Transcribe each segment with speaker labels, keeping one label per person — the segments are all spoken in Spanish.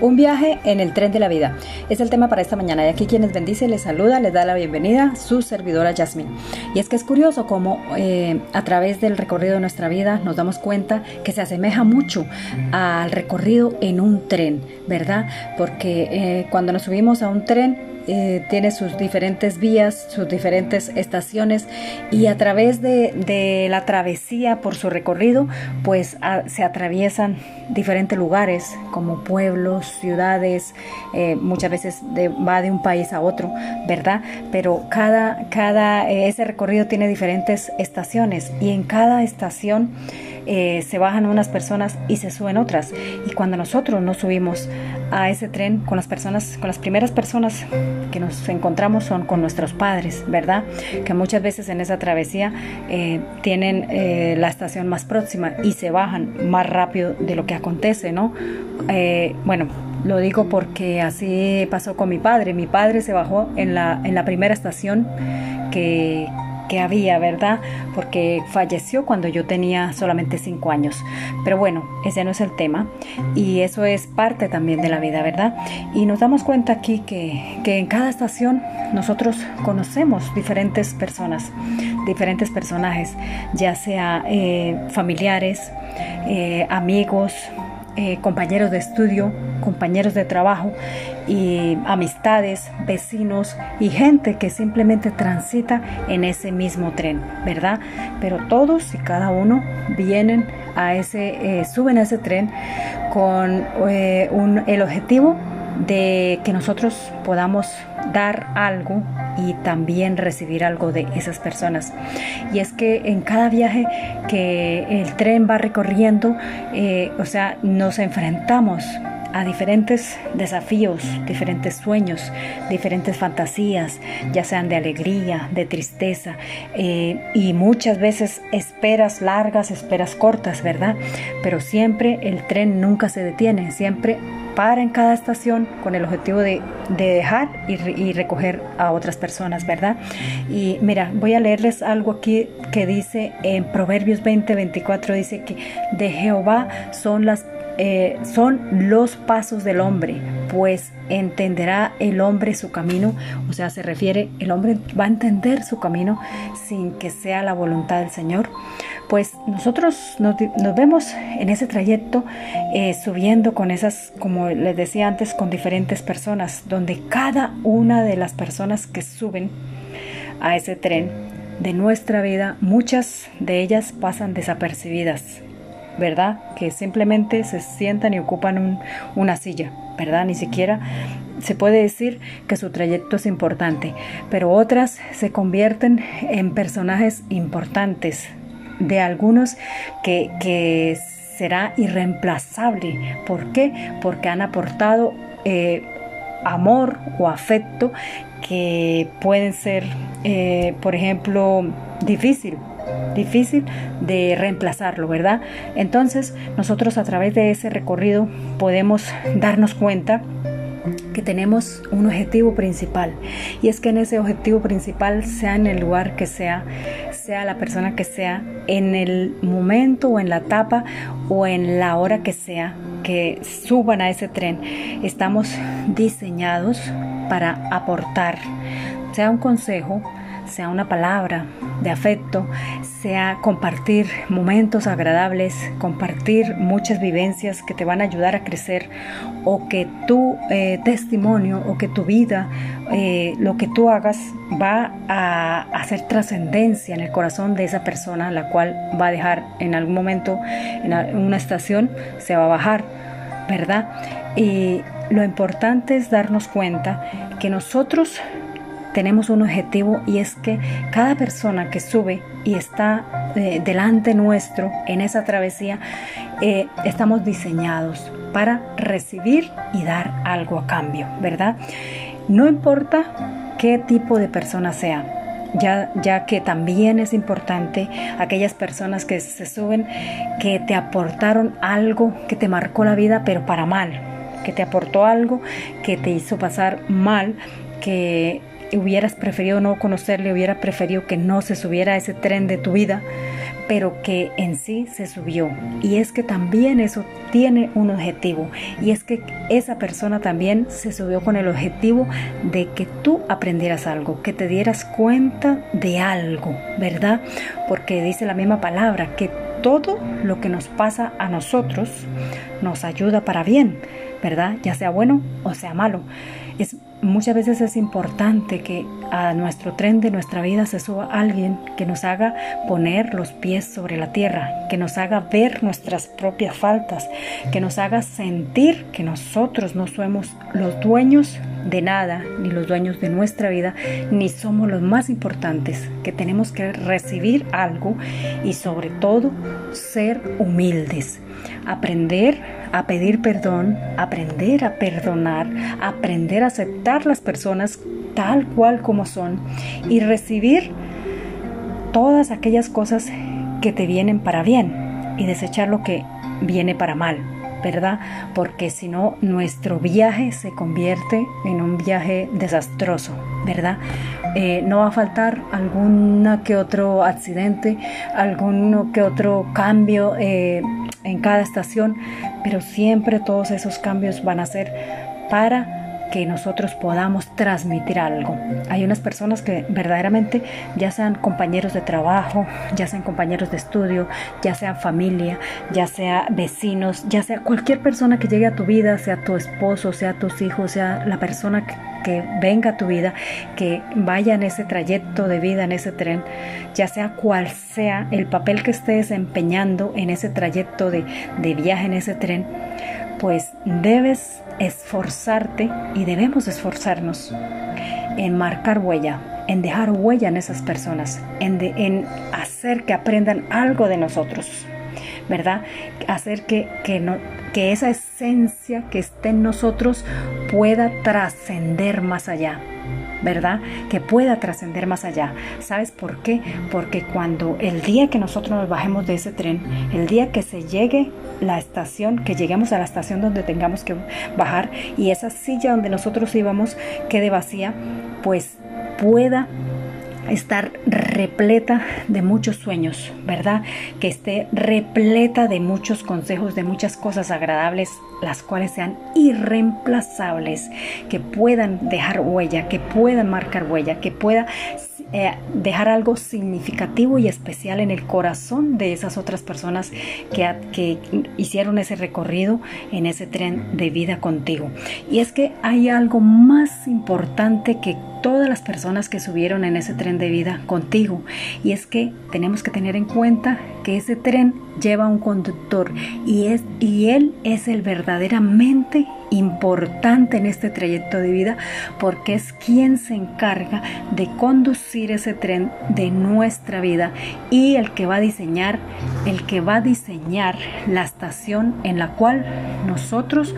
Speaker 1: Un viaje en el tren de la vida es el tema para esta mañana y aquí quienes bendice, les saluda, les da la bienvenida su servidora Jasmine. Y es que es curioso cómo eh, a través del recorrido de nuestra vida nos damos cuenta que se asemeja mucho al recorrido en un tren, ¿verdad? Porque eh, cuando nos subimos a un tren eh, tiene sus diferentes vías, sus diferentes estaciones y a través de, la travesía por su recorrido pues se atraviesan diferentes lugares como pueblos, ciudades, eh, muchas veces va de un país a otro, ¿verdad? Pero cada, cada eh, ese recorrido tiene diferentes estaciones y en cada estación se bajan unas personas y se suben otras. Y cuando nosotros nos subimos a ese tren con las personas, con las primeras personas que nos encontramos son con nuestros padres, ¿verdad? Que muchas veces en esa travesía eh, tienen eh, la estación más próxima y se bajan más rápido de lo que acontece, ¿no? Eh, bueno, lo digo porque así pasó con mi padre. Mi padre se bajó en la, en la primera estación que, que había, ¿verdad? Porque falleció cuando yo tenía solamente cinco años. Pero bueno, ese no es el tema y eso es parte también de la vida, ¿verdad? Y nos damos cuenta aquí que, que en cada estación nosotros conocemos diferentes personas, diferentes personajes, ya sea eh, familiares, eh, amigos, eh, compañeros de estudio, compañeros de trabajo y amistades, vecinos y gente que simplemente transita en ese mismo tren, ¿verdad? Pero todos y cada uno vienen a ese, eh, suben a ese tren con eh, el objetivo de que nosotros podamos dar algo y también recibir algo de esas personas. Y es que en cada viaje que el tren va recorriendo, eh, o sea, nos enfrentamos a diferentes desafíos, diferentes sueños, diferentes fantasías, ya sean de alegría, de tristeza eh, y muchas veces esperas largas, esperas cortas, ¿verdad? Pero siempre el tren nunca se detiene, siempre para en cada estación con el objetivo de, dejar y, recoger a otras personas, ¿verdad? Y mira, voy a leerles algo aquí que dice en Proverbios 20, 24, dice que de Jehová son las eh, son los pasos del hombre, pues entenderá el hombre su camino, o sea, se refiere, el hombre va a entender su camino sin que sea la voluntad del Señor. Pues nosotros nos, vemos en ese trayecto eh, subiendo con esas, como les decía antes, con diferentes personas, donde cada una de las personas que suben a ese tren de nuestra vida, muchas de ellas pasan desapercibidas ¿verdad? Que simplemente se sientan y ocupan una silla, ¿verdad? Ni siquiera se puede decir que su trayecto es importante, pero otras se convierten en personajes importantes, de algunos que, será irreemplazable. ¿Por qué? Porque han aportado eh, amor o afecto que pueden ser, eh, por ejemplo, difícil difícil de reemplazarlo, ¿verdad? Entonces nosotros a través de ese recorrido podemos darnos cuenta que tenemos un objetivo principal y es que en ese objetivo principal sea en el lugar que sea sea la persona que sea en el momento o en la etapa o en la hora que sea que suban a ese tren estamos diseñados para aportar sea un consejo sea una palabra de afecto, sea compartir momentos agradables, compartir muchas vivencias que te van a ayudar a crecer o que tu eh, testimonio o que tu vida, eh, lo que tú hagas va a hacer trascendencia en el corazón de esa persona, la cual va a dejar en algún momento en una estación, se va a bajar, ¿verdad? Y lo importante es darnos cuenta que nosotros tenemos un objetivo y es que cada persona que sube y está eh, delante nuestro en esa travesía, eh, estamos diseñados para recibir y dar algo a cambio, ¿verdad? No importa qué tipo de persona sea, ya, ya, que también es importante aquellas personas que se suben, que te aportaron algo que te marcó la vida, pero para mal, que te aportó algo que te hizo pasar mal, que hubieras preferido no conocerle, hubiera preferido que no se subiera a ese tren de tu vida, pero que en sí se subió. Y es que también eso tiene un objetivo. Y es que esa persona también se subió con el objetivo de que tú aprendieras algo, que te dieras cuenta de algo, ¿verdad? Porque dice la misma palabra, que todo lo que nos pasa a nosotros nos ayuda para bien, ¿verdad? Ya sea bueno o sea malo. Es, muchas veces es importante que a nuestro tren de nuestra vida se suba alguien que nos haga poner los pies sobre la tierra, que nos haga ver nuestras propias faltas, que nos haga sentir que nosotros no somos los dueños de nada, ni los dueños de nuestra vida, ni somos los más importantes, que tenemos que recibir algo y sobre todo ser humildes, aprender a pedir perdón, aprender a perdonar, aprender a aceptar las personas tal cual como son y recibir todas aquellas cosas que te vienen para bien y desechar lo que viene para mal. ¿verdad? Porque si no, nuestro viaje se convierte en un viaje desastroso, ¿verdad? Eh, no va a faltar alguna que otro accidente, alguno que otro cambio eh, en cada estación, pero siempre todos esos cambios van a ser para que nosotros podamos transmitir algo. Hay unas personas que verdaderamente ya sean compañeros de trabajo, ya sean compañeros de estudio, ya sean familia, ya sea vecinos, ya sea cualquier persona que llegue a tu vida, sea tu esposo, sea tus hijos, sea la persona que, venga a tu vida, que vaya en ese trayecto de vida, en ese tren, ya sea cual sea el papel que estés empeñando en ese trayecto de, de viaje en ese tren, pues debes esforzarte y debemos esforzarnos en marcar huella, en dejar huella en esas personas, en, en hacer que aprendan algo de nosotros, ¿verdad? Hacer que, que, no, que esa esencia que esté en nosotros pueda trascender más allá. ¿verdad? Que pueda trascender más allá. ¿Sabes por qué? Porque cuando el día que nosotros nos bajemos de ese tren, el día que se llegue la estación, que lleguemos a la estación donde tengamos que bajar y esa silla donde nosotros íbamos quede vacía, pues pueda estar repleta de muchos sueños, ¿verdad? Que esté repleta de muchos consejos, de muchas cosas agradables, las cuales sean irreemplazables, que puedan dejar huella, que puedan marcar huella, que pueda eh, dejar algo significativo y especial en el corazón de esas otras personas que, que hicieron ese recorrido en ese tren de vida contigo. Y es que hay algo más importante que todas las personas que subieron en ese tren de vida contigo. Y es que tenemos que tener en cuenta que ese tren lleva un conductor y, es, y él es el verdaderamente importante en este trayecto de vida porque es quien se encarga de conducir ese tren de nuestra vida y el que va a diseñar el que va a diseñar la estación en la cual nosotros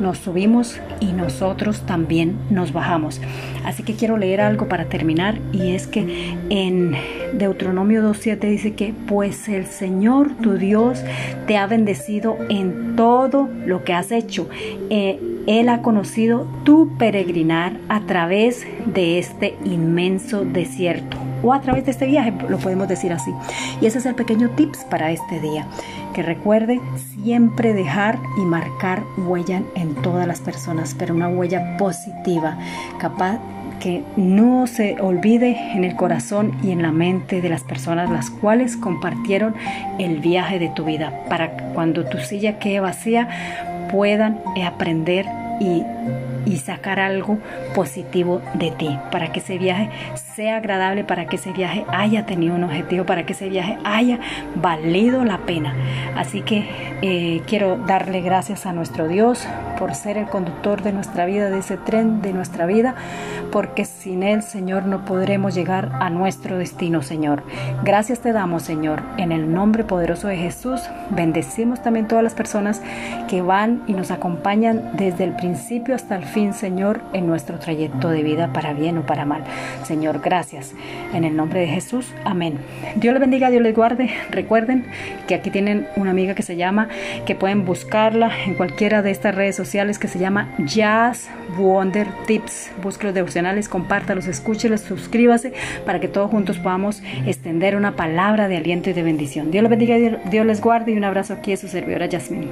Speaker 1: nos subimos y nosotros también nos bajamos. Así que quiero leer algo para terminar y es que en Deuteronomio 2.7 dice que pues el Señor tu Dios te ha bendecido en todo lo que has hecho. Eh, él ha conocido tu peregrinar a través de este inmenso desierto o a través de este viaje, lo podemos decir así. Y ese es el pequeño tips para este día. Que recuerde siempre dejar y marcar huella en todas las personas, pero una huella positiva, capaz que no se olvide en el corazón y en la mente de las personas las cuales compartieron el viaje de tu vida, para cuando tu silla quede vacía puedan aprender y y sacar algo positivo de ti, para que ese viaje sea agradable, para que ese viaje haya tenido un objetivo, para que ese viaje haya valido la pena. Así que eh, quiero darle gracias a nuestro Dios por ser el conductor de nuestra vida, de ese tren de nuestra vida, porque sin Él, Señor, no podremos llegar a nuestro destino, Señor. Gracias te damos, Señor, en el nombre poderoso de Jesús. Bendecimos también todas las personas que van y nos acompañan desde el principio hasta el fin, Señor, en nuestro trayecto de vida para bien o para mal. Señor, gracias. En el nombre de Jesús, amén. Dios les bendiga, Dios les guarde. Recuerden que aquí tienen una amiga que se llama, que pueden buscarla en cualquiera de estas redes sociales que se llama Jazz Wonder Tips. Busque los devocionales, compártalos, escúchelos, suscríbase para que todos juntos podamos extender una palabra de aliento y de bendición. Dios les bendiga, Dios les guarde y un abrazo aquí a su servidora Yasmin.